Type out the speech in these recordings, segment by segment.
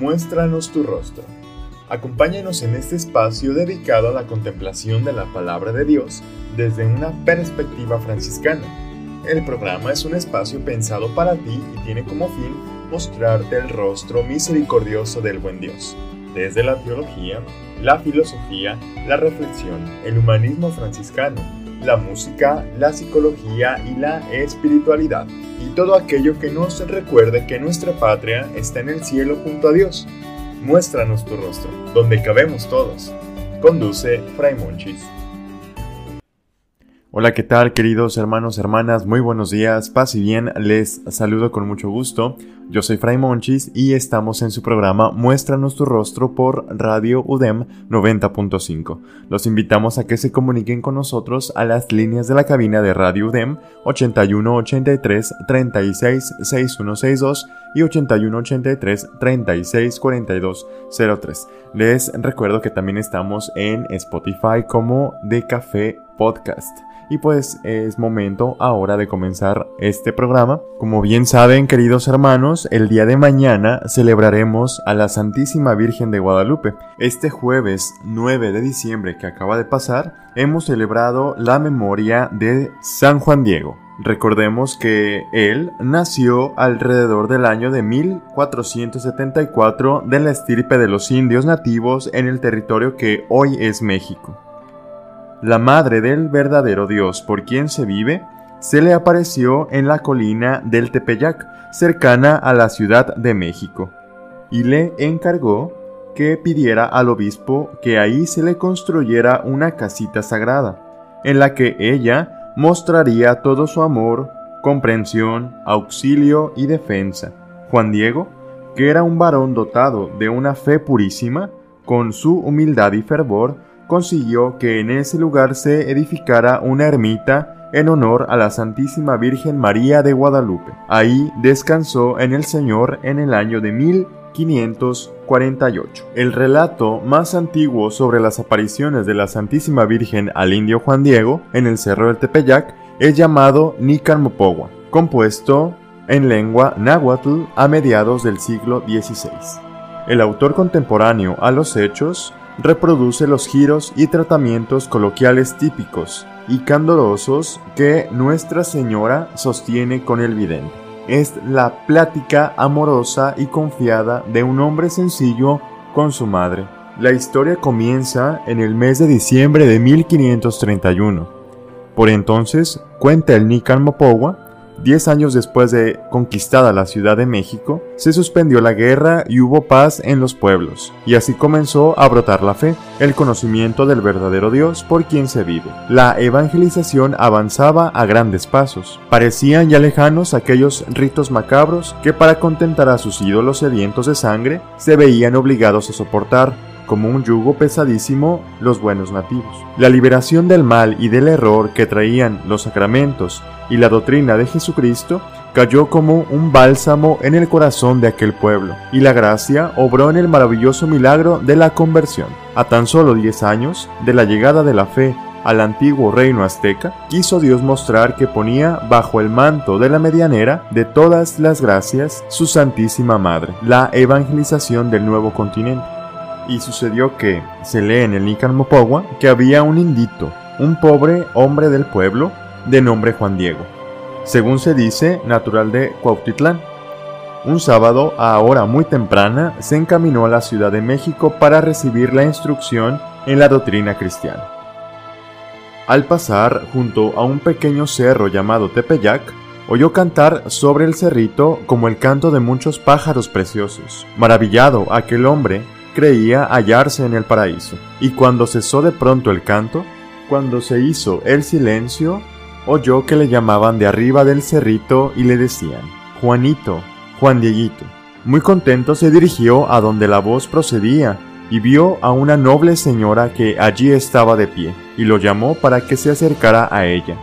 Muéstranos tu rostro. Acompáñanos en este espacio dedicado a la contemplación de la palabra de Dios desde una perspectiva franciscana. El programa es un espacio pensado para ti y tiene como fin mostrarte el rostro misericordioso del buen Dios, desde la teología, la filosofía, la reflexión, el humanismo franciscano, la música, la psicología y la espiritualidad y todo aquello que nos recuerde que nuestra patria está en el cielo junto a Dios. Muéstranos tu rostro, donde cabemos todos. Conduce Fray Monchis. Hola, ¿qué tal queridos hermanos, hermanas? Muy buenos días, paz y bien, les saludo con mucho gusto. Yo soy Fray Monchis y estamos en su programa Muéstranos tu rostro por Radio UDEM 90.5. Los invitamos a que se comuniquen con nosotros a las líneas de la cabina de Radio UDEM 8183 36 6162 y 8183 36 4203. Les recuerdo que también estamos en Spotify como De Café Podcast. Y pues es momento ahora de comenzar este programa. Como bien saben, queridos hermanos, el día de mañana celebraremos a la Santísima Virgen de Guadalupe. Este jueves 9 de diciembre que acaba de pasar, hemos celebrado la memoria de San Juan Diego. Recordemos que él nació alrededor del año de 1474 de la estirpe de los indios nativos en el territorio que hoy es México la madre del verdadero Dios por quien se vive, se le apareció en la colina del Tepeyac, cercana a la Ciudad de México, y le encargó que pidiera al obispo que ahí se le construyera una casita sagrada, en la que ella mostraría todo su amor, comprensión, auxilio y defensa. Juan Diego, que era un varón dotado de una fe purísima, con su humildad y fervor, consiguió que en ese lugar se edificara una ermita en honor a la Santísima Virgen María de Guadalupe. Ahí descansó en el Señor en el año de 1548. El relato más antiguo sobre las apariciones de la Santísima Virgen al indio Juan Diego en el Cerro del Tepeyac es llamado Nican compuesto en lengua náhuatl a mediados del siglo XVI. El autor contemporáneo a los hechos reproduce los giros y tratamientos coloquiales típicos y candorosos que Nuestra Señora sostiene con el vidente. Es la plática amorosa y confiada de un hombre sencillo con su madre. La historia comienza en el mes de diciembre de 1531. Por entonces, cuenta el Nican Mopowa, Diez años después de conquistada la Ciudad de México, se suspendió la guerra y hubo paz en los pueblos, y así comenzó a brotar la fe, el conocimiento del verdadero Dios por quien se vive. La evangelización avanzaba a grandes pasos. Parecían ya lejanos aquellos ritos macabros que para contentar a sus ídolos sedientos de sangre se veían obligados a soportar como un yugo pesadísimo los buenos nativos. La liberación del mal y del error que traían los sacramentos y la doctrina de Jesucristo cayó como un bálsamo en el corazón de aquel pueblo, y la gracia obró en el maravilloso milagro de la conversión. A tan solo 10 años de la llegada de la fe al antiguo reino azteca, quiso Dios mostrar que ponía bajo el manto de la medianera de todas las gracias su Santísima Madre, la evangelización del nuevo continente. Y sucedió que, se lee en el Nican Mopogua, que había un indito, un pobre hombre del pueblo, de nombre Juan Diego, según se dice, natural de Cuautitlán. Un sábado, a hora muy temprana, se encaminó a la Ciudad de México para recibir la instrucción en la doctrina cristiana. Al pasar junto a un pequeño cerro llamado Tepeyac, oyó cantar sobre el cerrito como el canto de muchos pájaros preciosos. Maravillado, aquel hombre creía hallarse en el paraíso, y cuando cesó de pronto el canto, cuando se hizo el silencio, oyó que le llamaban de arriba del cerrito y le decían, Juanito, Juan Dieguito. Muy contento se dirigió a donde la voz procedía y vio a una noble señora que allí estaba de pie, y lo llamó para que se acercara a ella.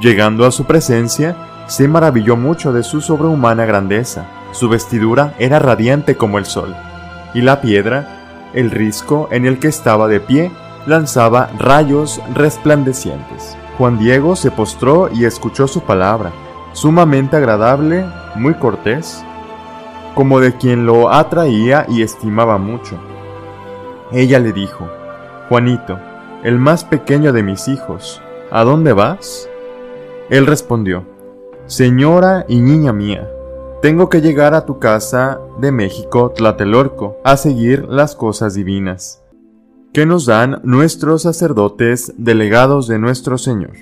Llegando a su presencia, se maravilló mucho de su sobrehumana grandeza. Su vestidura era radiante como el sol, y la piedra, el risco en el que estaba de pie, lanzaba rayos resplandecientes. Juan Diego se postró y escuchó su palabra, sumamente agradable, muy cortés. como de quien lo atraía y estimaba mucho. Ella le dijo, Juanito, el más pequeño de mis hijos, ¿a dónde vas? Él respondió, Señora y niña mía, tengo que llegar a tu casa de México, Tlatelorco, a seguir las cosas divinas, que nos dan nuestros sacerdotes delegados de nuestro Señor.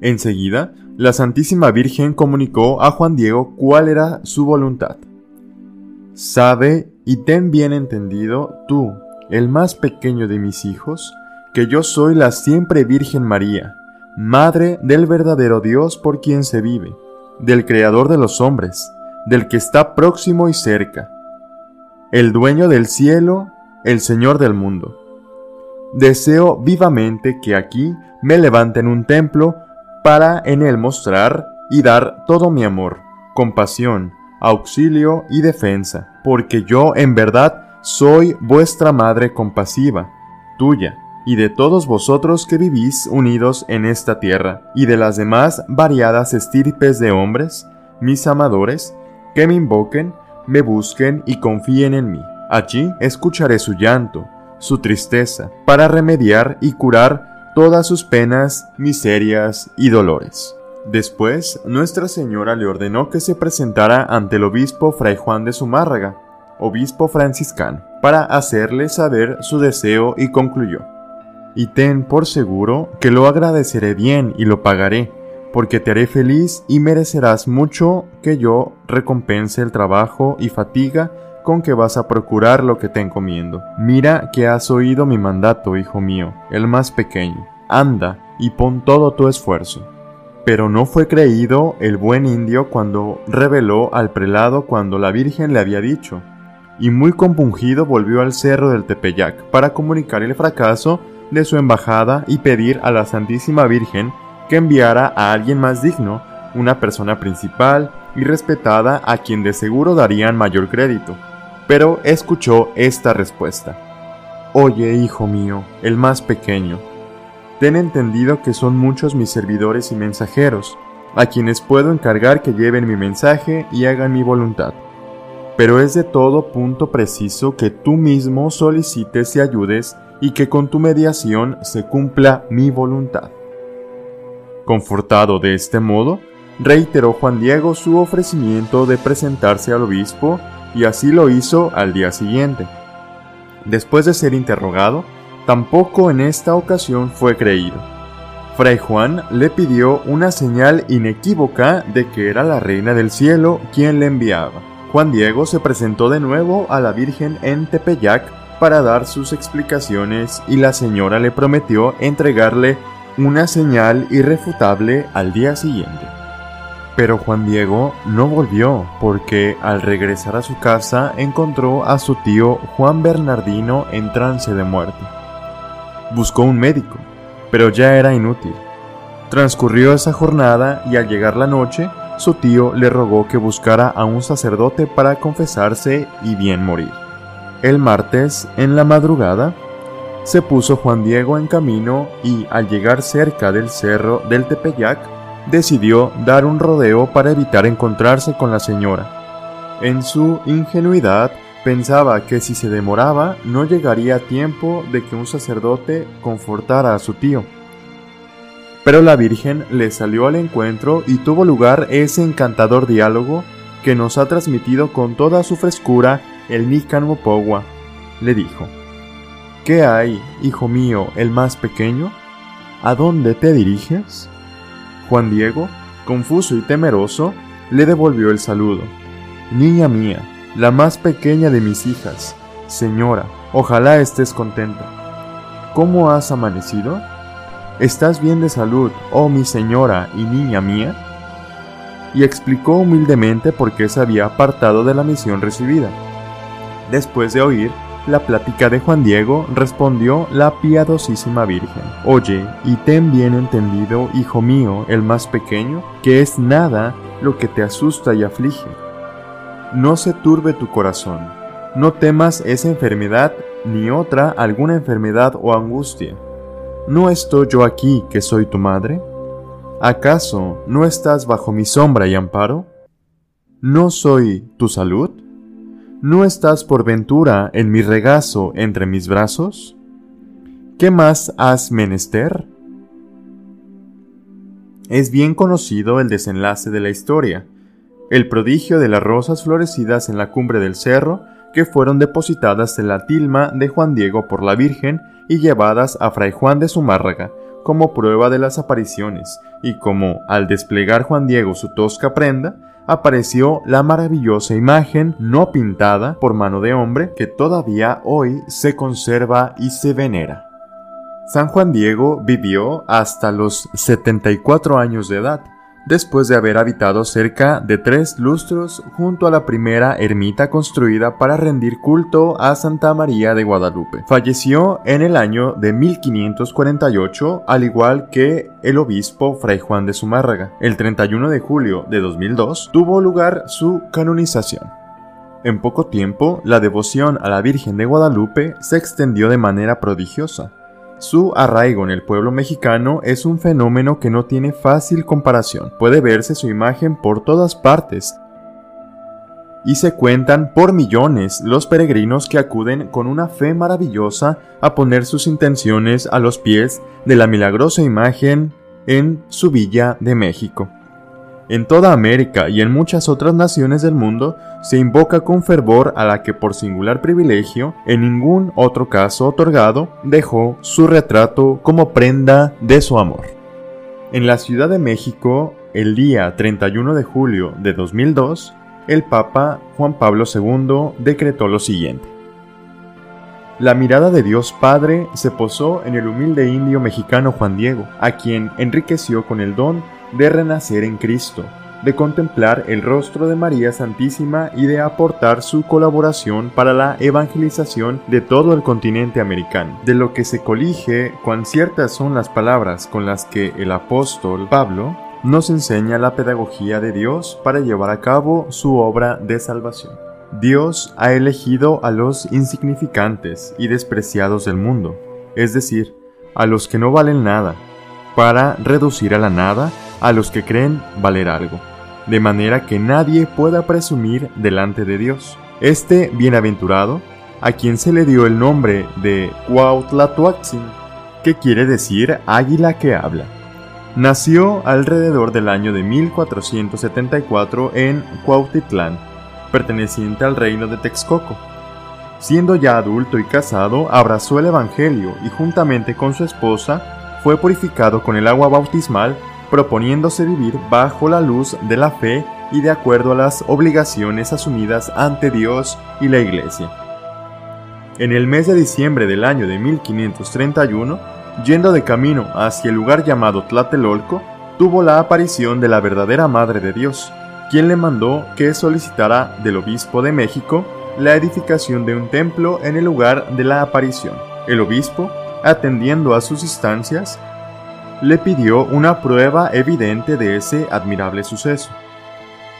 Enseguida, la Santísima Virgen comunicó a Juan Diego cuál era su voluntad. Sabe y ten bien entendido tú, el más pequeño de mis hijos, que yo soy la siempre Virgen María, Madre del verdadero Dios por quien se vive, del Creador de los hombres, del que está próximo y cerca, el dueño del cielo, el Señor del mundo. Deseo vivamente que aquí me levanten un templo para en él mostrar y dar todo mi amor, compasión, auxilio y defensa, porque yo en verdad soy vuestra madre compasiva, tuya, y de todos vosotros que vivís unidos en esta tierra, y de las demás variadas estirpes de hombres, mis amadores, que me invoquen, me busquen y confíen en mí. Allí escucharé su llanto, su tristeza, para remediar y curar todas sus penas, miserias y dolores. Después, Nuestra Señora le ordenó que se presentara ante el obispo Fray Juan de Zumárraga, obispo franciscano, para hacerle saber su deseo y concluyó y ten por seguro que lo agradeceré bien y lo pagaré, porque te haré feliz y merecerás mucho que yo recompense el trabajo y fatiga con que vas a procurar lo que te encomiendo. Mira que has oído mi mandato, hijo mío, el más pequeño. Anda y pon todo tu esfuerzo. Pero no fue creído el buen indio cuando reveló al prelado cuando la Virgen le había dicho, y muy compungido volvió al cerro del Tepeyac para comunicar el fracaso de su embajada y pedir a la Santísima Virgen que enviara a alguien más digno, una persona principal y respetada a quien de seguro darían mayor crédito. Pero escuchó esta respuesta. Oye, hijo mío, el más pequeño, ten entendido que son muchos mis servidores y mensajeros, a quienes puedo encargar que lleven mi mensaje y hagan mi voluntad. Pero es de todo punto preciso que tú mismo solicites y ayudes y que con tu mediación se cumpla mi voluntad. Confortado de este modo, reiteró Juan Diego su ofrecimiento de presentarse al obispo y así lo hizo al día siguiente. Después de ser interrogado, tampoco en esta ocasión fue creído. Fray Juan le pidió una señal inequívoca de que era la reina del cielo quien le enviaba. Juan Diego se presentó de nuevo a la Virgen en Tepeyac para dar sus explicaciones y la señora le prometió entregarle una señal irrefutable al día siguiente. Pero Juan Diego no volvió porque al regresar a su casa encontró a su tío Juan Bernardino en trance de muerte. Buscó un médico, pero ya era inútil. Transcurrió esa jornada y al llegar la noche, su tío le rogó que buscara a un sacerdote para confesarse y bien morir. El martes, en la madrugada, se puso Juan Diego en camino y, al llegar cerca del cerro del Tepeyac, decidió dar un rodeo para evitar encontrarse con la señora. En su ingenuidad, pensaba que si se demoraba no llegaría tiempo de que un sacerdote confortara a su tío. Pero la Virgen le salió al encuentro y tuvo lugar ese encantador diálogo que nos ha transmitido con toda su frescura el Nican le dijo, ¿Qué hay, hijo mío, el más pequeño? ¿A dónde te diriges? Juan Diego, confuso y temeroso, le devolvió el saludo. Niña mía, la más pequeña de mis hijas, señora, ojalá estés contenta. ¿Cómo has amanecido? ¿Estás bien de salud, oh mi señora y niña mía? Y explicó humildemente por qué se había apartado de la misión recibida. Después de oír la plática de Juan Diego, respondió la piadosísima Virgen, Oye, y ten bien entendido, hijo mío, el más pequeño, que es nada lo que te asusta y aflige. No se turbe tu corazón, no temas esa enfermedad ni otra alguna enfermedad o angustia. ¿No estoy yo aquí que soy tu madre? ¿Acaso no estás bajo mi sombra y amparo? ¿no soy tu salud? ¿No estás por ventura en mi regazo entre mis brazos? ¿Qué más has menester? Es bien conocido el desenlace de la historia, el prodigio de las rosas florecidas en la cumbre del cerro que fueron depositadas en la tilma de Juan Diego por la Virgen y llevadas a Fray Juan de Zumárraga como prueba de las apariciones, y como al desplegar Juan Diego su tosca prenda, apareció la maravillosa imagen no pintada por mano de hombre que todavía hoy se conserva y se venera. San Juan Diego vivió hasta los 74 años de edad, después de haber habitado cerca de tres lustros junto a la primera ermita construida para rendir culto a Santa María de Guadalupe. Falleció en el año de 1548, al igual que el obispo Fray Juan de Zumárraga. El 31 de julio de 2002 tuvo lugar su canonización. En poco tiempo, la devoción a la Virgen de Guadalupe se extendió de manera prodigiosa. Su arraigo en el pueblo mexicano es un fenómeno que no tiene fácil comparación. Puede verse su imagen por todas partes y se cuentan por millones los peregrinos que acuden con una fe maravillosa a poner sus intenciones a los pies de la milagrosa imagen en su villa de México. En toda América y en muchas otras naciones del mundo se invoca con fervor a la que por singular privilegio, en ningún otro caso otorgado, dejó su retrato como prenda de su amor. En la Ciudad de México, el día 31 de julio de 2002, el Papa Juan Pablo II decretó lo siguiente. La mirada de Dios Padre se posó en el humilde indio mexicano Juan Diego, a quien enriqueció con el don de renacer en Cristo, de contemplar el rostro de María Santísima y de aportar su colaboración para la evangelización de todo el continente americano, de lo que se colige cuán ciertas son las palabras con las que el apóstol Pablo nos enseña la pedagogía de Dios para llevar a cabo su obra de salvación. Dios ha elegido a los insignificantes y despreciados del mundo, es decir, a los que no valen nada, para reducir a la nada a los que creen valer algo, de manera que nadie pueda presumir delante de Dios. Este bienaventurado, a quien se le dio el nombre de Cuautlatoaxin, que quiere decir águila que habla, nació alrededor del año de 1474 en Cuautitlán, perteneciente al reino de Texcoco. Siendo ya adulto y casado, abrazó el Evangelio y juntamente con su esposa fue purificado con el agua bautismal proponiéndose vivir bajo la luz de la fe y de acuerdo a las obligaciones asumidas ante Dios y la Iglesia. En el mes de diciembre del año de 1531, yendo de camino hacia el lugar llamado Tlatelolco, tuvo la aparición de la verdadera Madre de Dios, quien le mandó que solicitara del obispo de México la edificación de un templo en el lugar de la aparición. El obispo, atendiendo a sus instancias, le pidió una prueba evidente de ese admirable suceso.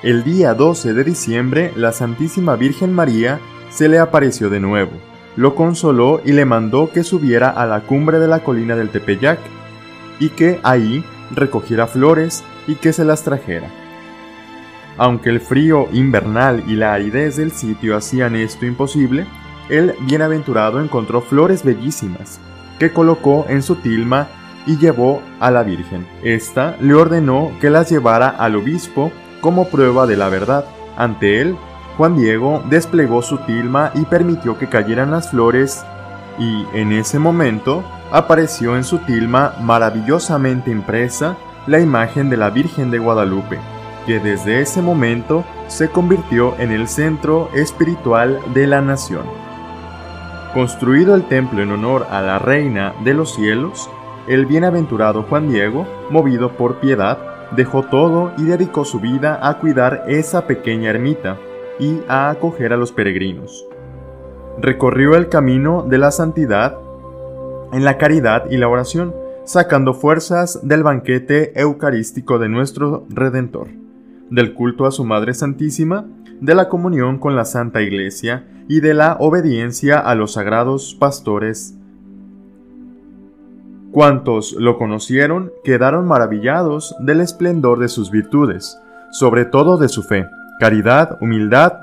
El día 12 de diciembre, la Santísima Virgen María se le apareció de nuevo, lo consoló y le mandó que subiera a la cumbre de la colina del Tepeyac, y que ahí recogiera flores y que se las trajera. Aunque el frío invernal y la aridez del sitio hacían esto imposible, el bienaventurado encontró flores bellísimas, que colocó en su tilma y llevó a la Virgen. Esta le ordenó que las llevara al obispo como prueba de la verdad. Ante él, Juan Diego desplegó su tilma y permitió que cayeran las flores y en ese momento apareció en su tilma maravillosamente impresa la imagen de la Virgen de Guadalupe, que desde ese momento se convirtió en el centro espiritual de la nación. Construido el templo en honor a la Reina de los cielos, el bienaventurado Juan Diego, movido por piedad, dejó todo y dedicó su vida a cuidar esa pequeña ermita y a acoger a los peregrinos. Recorrió el camino de la santidad en la caridad y la oración, sacando fuerzas del banquete eucarístico de nuestro Redentor, del culto a su Madre Santísima, de la comunión con la Santa Iglesia y de la obediencia a los sagrados pastores Cuantos lo conocieron quedaron maravillados del esplendor de sus virtudes, sobre todo de su fe, caridad, humildad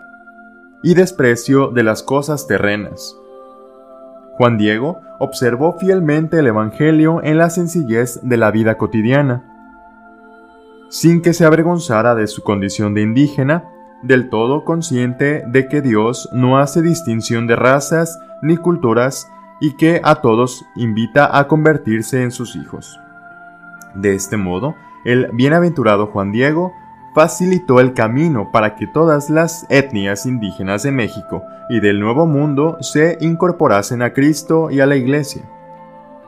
y desprecio de las cosas terrenas. Juan Diego observó fielmente el Evangelio en la sencillez de la vida cotidiana, sin que se avergonzara de su condición de indígena, del todo consciente de que Dios no hace distinción de razas ni culturas y que a todos invita a convertirse en sus hijos. De este modo, el bienaventurado Juan Diego facilitó el camino para que todas las etnias indígenas de México y del Nuevo Mundo se incorporasen a Cristo y a la Iglesia.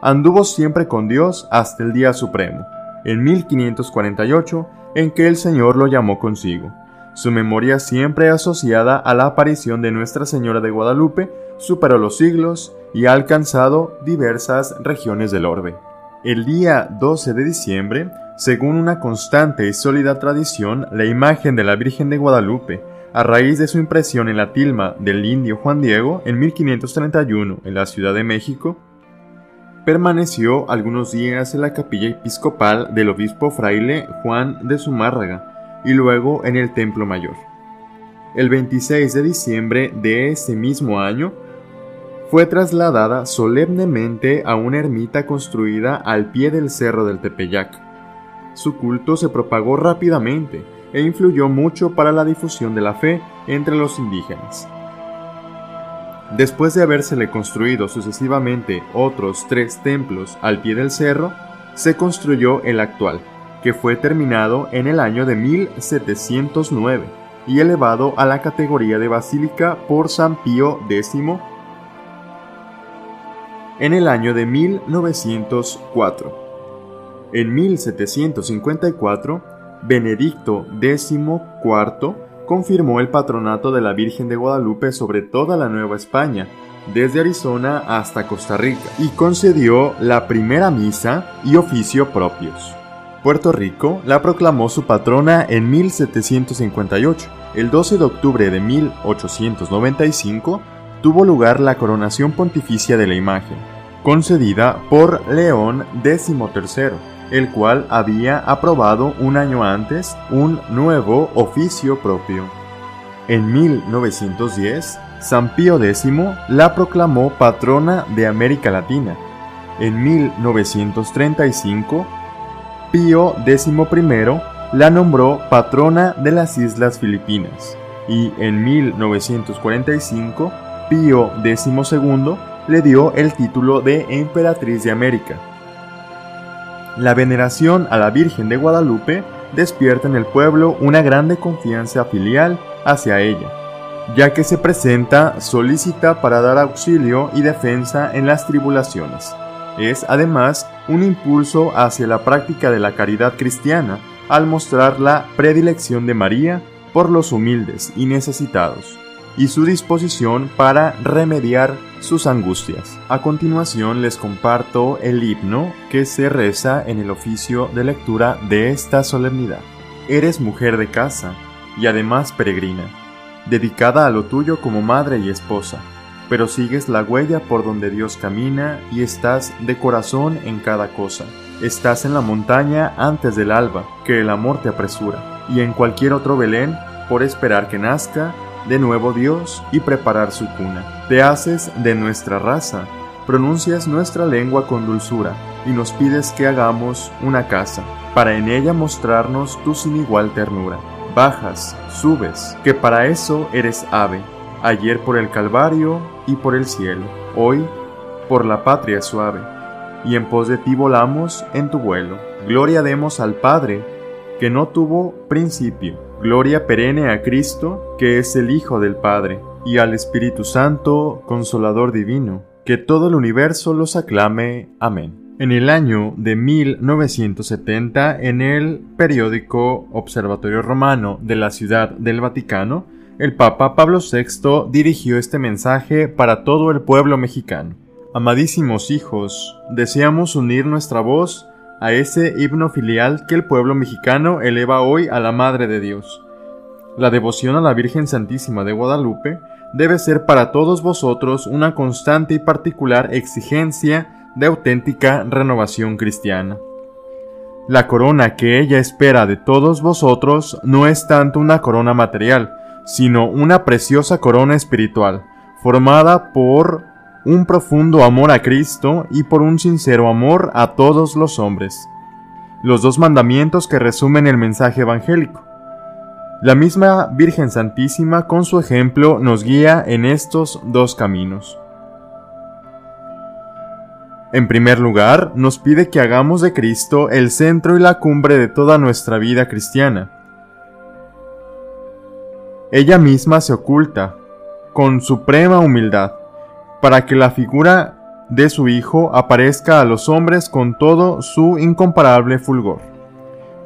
Anduvo siempre con Dios hasta el día supremo, en 1548, en que el Señor lo llamó consigo. Su memoria siempre asociada a la aparición de Nuestra Señora de Guadalupe superó los siglos y ha alcanzado diversas regiones del orbe. El día 12 de diciembre según una constante y sólida tradición, la imagen de la Virgen de Guadalupe, a raíz de su impresión en la tilma del indio Juan Diego en 1531 en la Ciudad de México, permaneció algunos días en la capilla episcopal del obispo fraile Juan de Zumárraga y luego en el Templo Mayor. El 26 de diciembre de ese mismo año, fue trasladada solemnemente a una ermita construida al pie del cerro del Tepeyac, su culto se propagó rápidamente e influyó mucho para la difusión de la fe entre los indígenas. Después de habérsele construido sucesivamente otros tres templos al pie del cerro, se construyó el actual, que fue terminado en el año de 1709 y elevado a la categoría de basílica por San Pío X en el año de 1904. En 1754, Benedicto XIV confirmó el patronato de la Virgen de Guadalupe sobre toda la Nueva España, desde Arizona hasta Costa Rica, y concedió la primera misa y oficio propios. Puerto Rico la proclamó su patrona en 1758. El 12 de octubre de 1895 tuvo lugar la coronación pontificia de la imagen, concedida por León XIII el cual había aprobado un año antes un nuevo oficio propio. En 1910, San Pío X la proclamó patrona de América Latina. En 1935, Pío XI la nombró patrona de las Islas Filipinas y en 1945 Pío XII le dio el título de Emperatriz de América. La veneración a la Virgen de Guadalupe despierta en el pueblo una grande confianza filial hacia ella, ya que se presenta solícita para dar auxilio y defensa en las tribulaciones. Es además un impulso hacia la práctica de la caridad cristiana al mostrar la predilección de María por los humildes y necesitados y su disposición para remediar sus angustias. A continuación les comparto el himno que se reza en el oficio de lectura de esta solemnidad. Eres mujer de casa y además peregrina, dedicada a lo tuyo como madre y esposa, pero sigues la huella por donde Dios camina y estás de corazón en cada cosa. Estás en la montaña antes del alba, que el amor te apresura, y en cualquier otro Belén por esperar que nazca de nuevo Dios y preparar su cuna. Te haces de nuestra raza, pronuncias nuestra lengua con dulzura y nos pides que hagamos una casa, para en ella mostrarnos tu sin igual ternura. Bajas, subes, que para eso eres ave, ayer por el Calvario por el cielo, hoy por la patria suave, y en pos de ti volamos en tu vuelo. Gloria demos al Padre, que no tuvo principio Gloria perenne a Cristo, que es el Hijo del Padre, y al Espíritu Santo, Consolador Divino, que todo el universo los aclame. Amén. En el año de 1970, en el periódico Observatorio Romano de la Ciudad del Vaticano, el Papa Pablo VI dirigió este mensaje para todo el pueblo mexicano. Amadísimos hijos, deseamos unir nuestra voz a ese himno filial que el pueblo mexicano eleva hoy a la Madre de Dios. La devoción a la Virgen Santísima de Guadalupe debe ser para todos vosotros una constante y particular exigencia de auténtica renovación cristiana. La corona que ella espera de todos vosotros no es tanto una corona material, sino una preciosa corona espiritual, formada por un profundo amor a Cristo y por un sincero amor a todos los hombres. Los dos mandamientos que resumen el mensaje evangélico. La misma Virgen Santísima con su ejemplo nos guía en estos dos caminos. En primer lugar, nos pide que hagamos de Cristo el centro y la cumbre de toda nuestra vida cristiana. Ella misma se oculta, con suprema humildad, para que la figura de su Hijo aparezca a los hombres con todo su incomparable fulgor.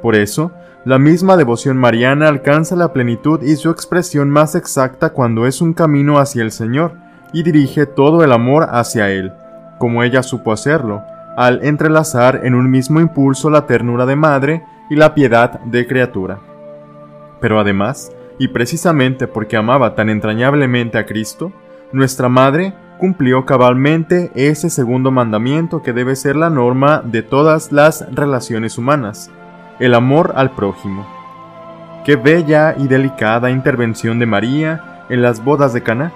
Por eso, la misma devoción mariana alcanza la plenitud y su expresión más exacta cuando es un camino hacia el Señor y dirige todo el amor hacia Él, como ella supo hacerlo, al entrelazar en un mismo impulso la ternura de madre y la piedad de criatura. Pero además, y precisamente porque amaba tan entrañablemente a Cristo, nuestra madre cumplió cabalmente ese segundo mandamiento que debe ser la norma de todas las relaciones humanas, el amor al prójimo. Qué bella y delicada intervención de María en las bodas de Cana,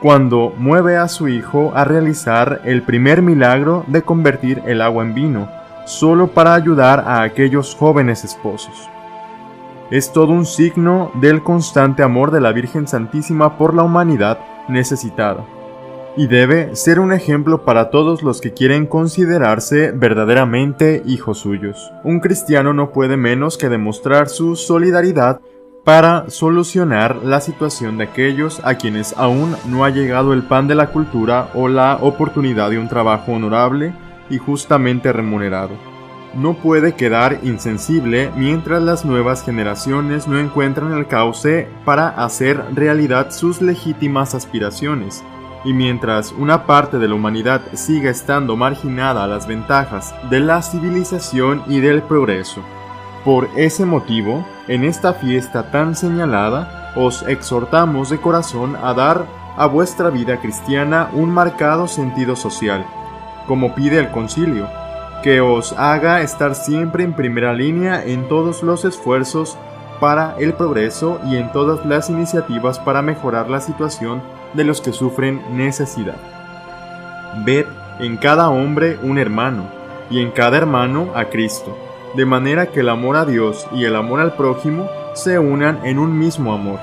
cuando mueve a su hijo a realizar el primer milagro de convertir el agua en vino, solo para ayudar a aquellos jóvenes esposos. Es todo un signo del constante amor de la Virgen Santísima por la humanidad necesitada y debe ser un ejemplo para todos los que quieren considerarse verdaderamente hijos suyos. Un cristiano no puede menos que demostrar su solidaridad para solucionar la situación de aquellos a quienes aún no ha llegado el pan de la cultura o la oportunidad de un trabajo honorable y justamente remunerado. No puede quedar insensible mientras las nuevas generaciones no encuentran el cauce para hacer realidad sus legítimas aspiraciones y mientras una parte de la humanidad siga estando marginada a las ventajas de la civilización y del progreso. Por ese motivo, en esta fiesta tan señalada, os exhortamos de corazón a dar a vuestra vida cristiana un marcado sentido social, como pide el concilio, que os haga estar siempre en primera línea en todos los esfuerzos para el progreso y en todas las iniciativas para mejorar la situación de los que sufren necesidad. Ved en cada hombre un hermano, y en cada hermano a Cristo, de manera que el amor a Dios y el amor al prójimo se unan en un mismo amor,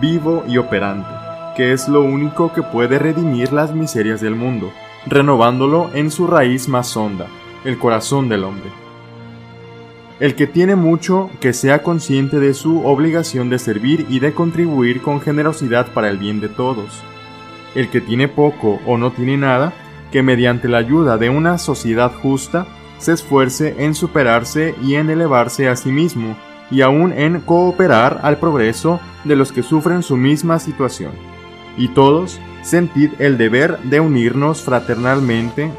vivo y operante, que es lo único que puede redimir las miserias del mundo, renovándolo en su raíz más honda, el corazón del hombre. El que tiene mucho, que sea consciente de su obligación de servir y de contribuir con generosidad para el bien de todos. El que tiene poco o no tiene nada, que mediante la ayuda de una sociedad justa, se esfuerce en superarse y en elevarse a sí mismo, y aún en cooperar al progreso de los que sufren su misma situación. Y todos sentid el deber de unirnos fraternalmente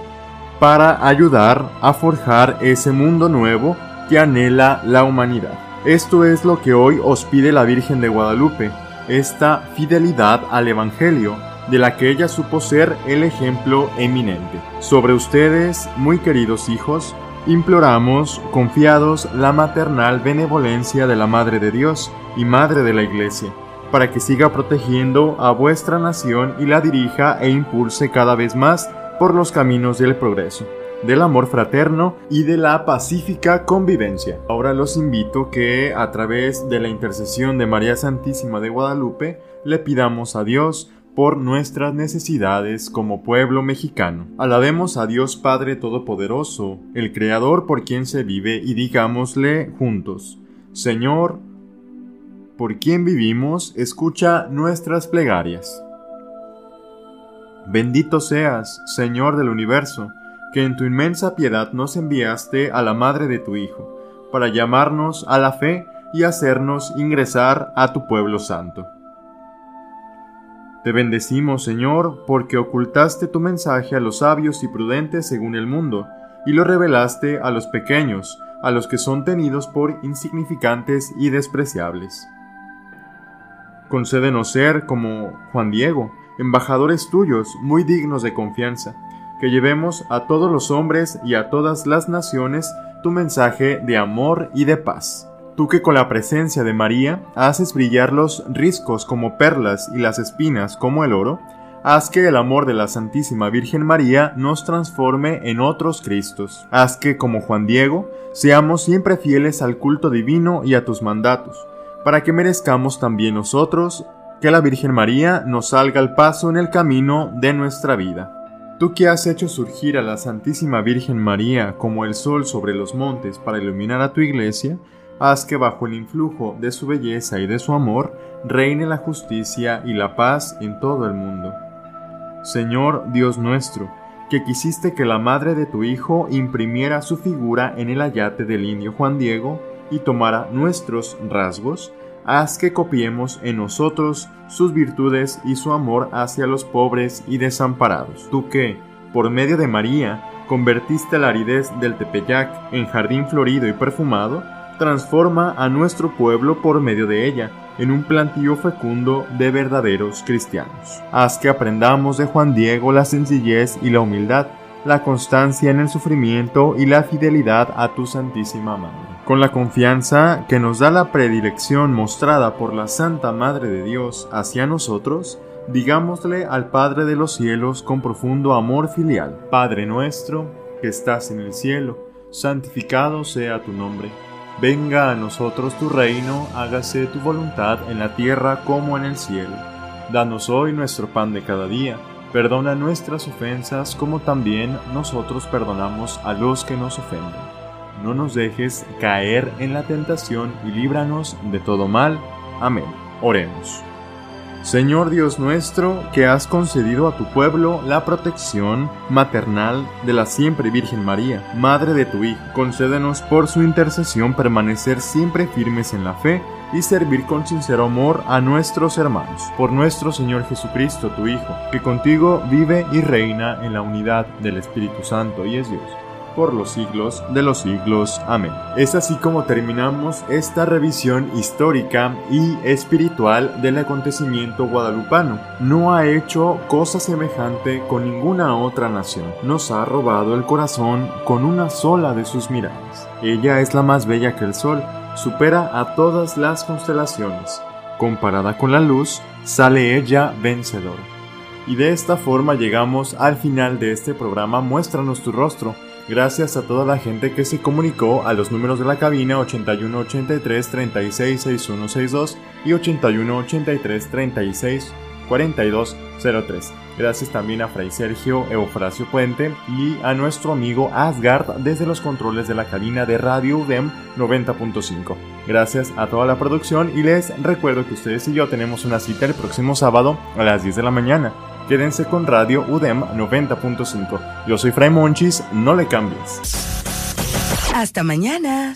para ayudar a forjar ese mundo nuevo que anhela la humanidad. Esto es lo que hoy os pide la Virgen de Guadalupe, esta fidelidad al Evangelio, de la que ella supo ser el ejemplo eminente. Sobre ustedes, muy queridos hijos, imploramos, confiados, la maternal benevolencia de la Madre de Dios y Madre de la Iglesia, para que siga protegiendo a vuestra nación y la dirija e impulse cada vez más por los caminos del progreso del amor fraterno y de la pacífica convivencia. Ahora los invito que a través de la intercesión de María Santísima de Guadalupe le pidamos a Dios por nuestras necesidades como pueblo mexicano. Alabemos a Dios Padre Todopoderoso, el Creador por quien se vive y digámosle juntos, Señor, por quien vivimos, escucha nuestras plegarias. Bendito seas, Señor del universo, que en tu inmensa piedad nos enviaste a la madre de tu Hijo, para llamarnos a la fe y hacernos ingresar a tu pueblo santo. Te bendecimos, Señor, porque ocultaste tu mensaje a los sabios y prudentes según el mundo, y lo revelaste a los pequeños, a los que son tenidos por insignificantes y despreciables. Concédenos ser como Juan Diego, embajadores tuyos, muy dignos de confianza, que llevemos a todos los hombres y a todas las naciones tu mensaje de amor y de paz. Tú que con la presencia de María haces brillar los riscos como perlas y las espinas como el oro, haz que el amor de la Santísima Virgen María nos transforme en otros Cristos. Haz que, como Juan Diego, seamos siempre fieles al culto divino y a tus mandatos, para que merezcamos también nosotros que la Virgen María nos salga al paso en el camino de nuestra vida. Tú que has hecho surgir a la Santísima Virgen María como el sol sobre los montes para iluminar a tu iglesia, haz que bajo el influjo de su belleza y de su amor reine la justicia y la paz en todo el mundo. Señor Dios nuestro, que quisiste que la madre de tu Hijo imprimiera su figura en el ayate del indio Juan Diego y tomara nuestros rasgos, haz que copiemos en nosotros sus virtudes y su amor hacia los pobres y desamparados. Tú que, por medio de María, convertiste la aridez del Tepeyac en jardín florido y perfumado, transforma a nuestro pueblo por medio de ella en un plantío fecundo de verdaderos cristianos. Haz que aprendamos de Juan Diego la sencillez y la humildad, la constancia en el sufrimiento y la fidelidad a tu Santísima Madre. Con la confianza que nos da la predilección mostrada por la Santa Madre de Dios hacia nosotros, digámosle al Padre de los cielos con profundo amor filial, Padre nuestro, que estás en el cielo, santificado sea tu nombre. Venga a nosotros tu reino, hágase tu voluntad en la tierra como en el cielo. Danos hoy nuestro pan de cada día, perdona nuestras ofensas como también nosotros perdonamos a los que nos ofenden no nos dejes caer en la tentación y líbranos de todo mal. Amén. Oremos. Señor Dios nuestro, que has concedido a tu pueblo la protección maternal de la siempre Virgen María, Madre de tu Hijo, concédenos por su intercesión permanecer siempre firmes en la fe y servir con sincero amor a nuestros hermanos. Por nuestro Señor Jesucristo, tu Hijo, que contigo vive y reina en la unidad del Espíritu Santo y es Dios por los siglos de los siglos. Amén. Es así como terminamos esta revisión histórica y espiritual del acontecimiento guadalupano. No ha hecho cosa semejante con ninguna otra nación. Nos ha robado el corazón con una sola de sus miradas. Ella es la más bella que el sol, supera a todas las constelaciones. Comparada con la luz, sale ella vencedora. Y de esta forma llegamos al final de este programa Muéstranos tu rostro Gracias a toda la gente que se comunicó a los números de la cabina 8183 366162 y 8183 36 4203. Gracias también a Fray Sergio Eufrasio Puente y a nuestro amigo Asgard desde los controles de la cabina de Radio UDEM 90.5. Gracias a toda la producción y les recuerdo que ustedes y yo tenemos una cita el próximo sábado a las 10 de la mañana. Quédense con Radio UDEM 90.5. Yo soy Fray Monchis, no le cambies. Hasta mañana.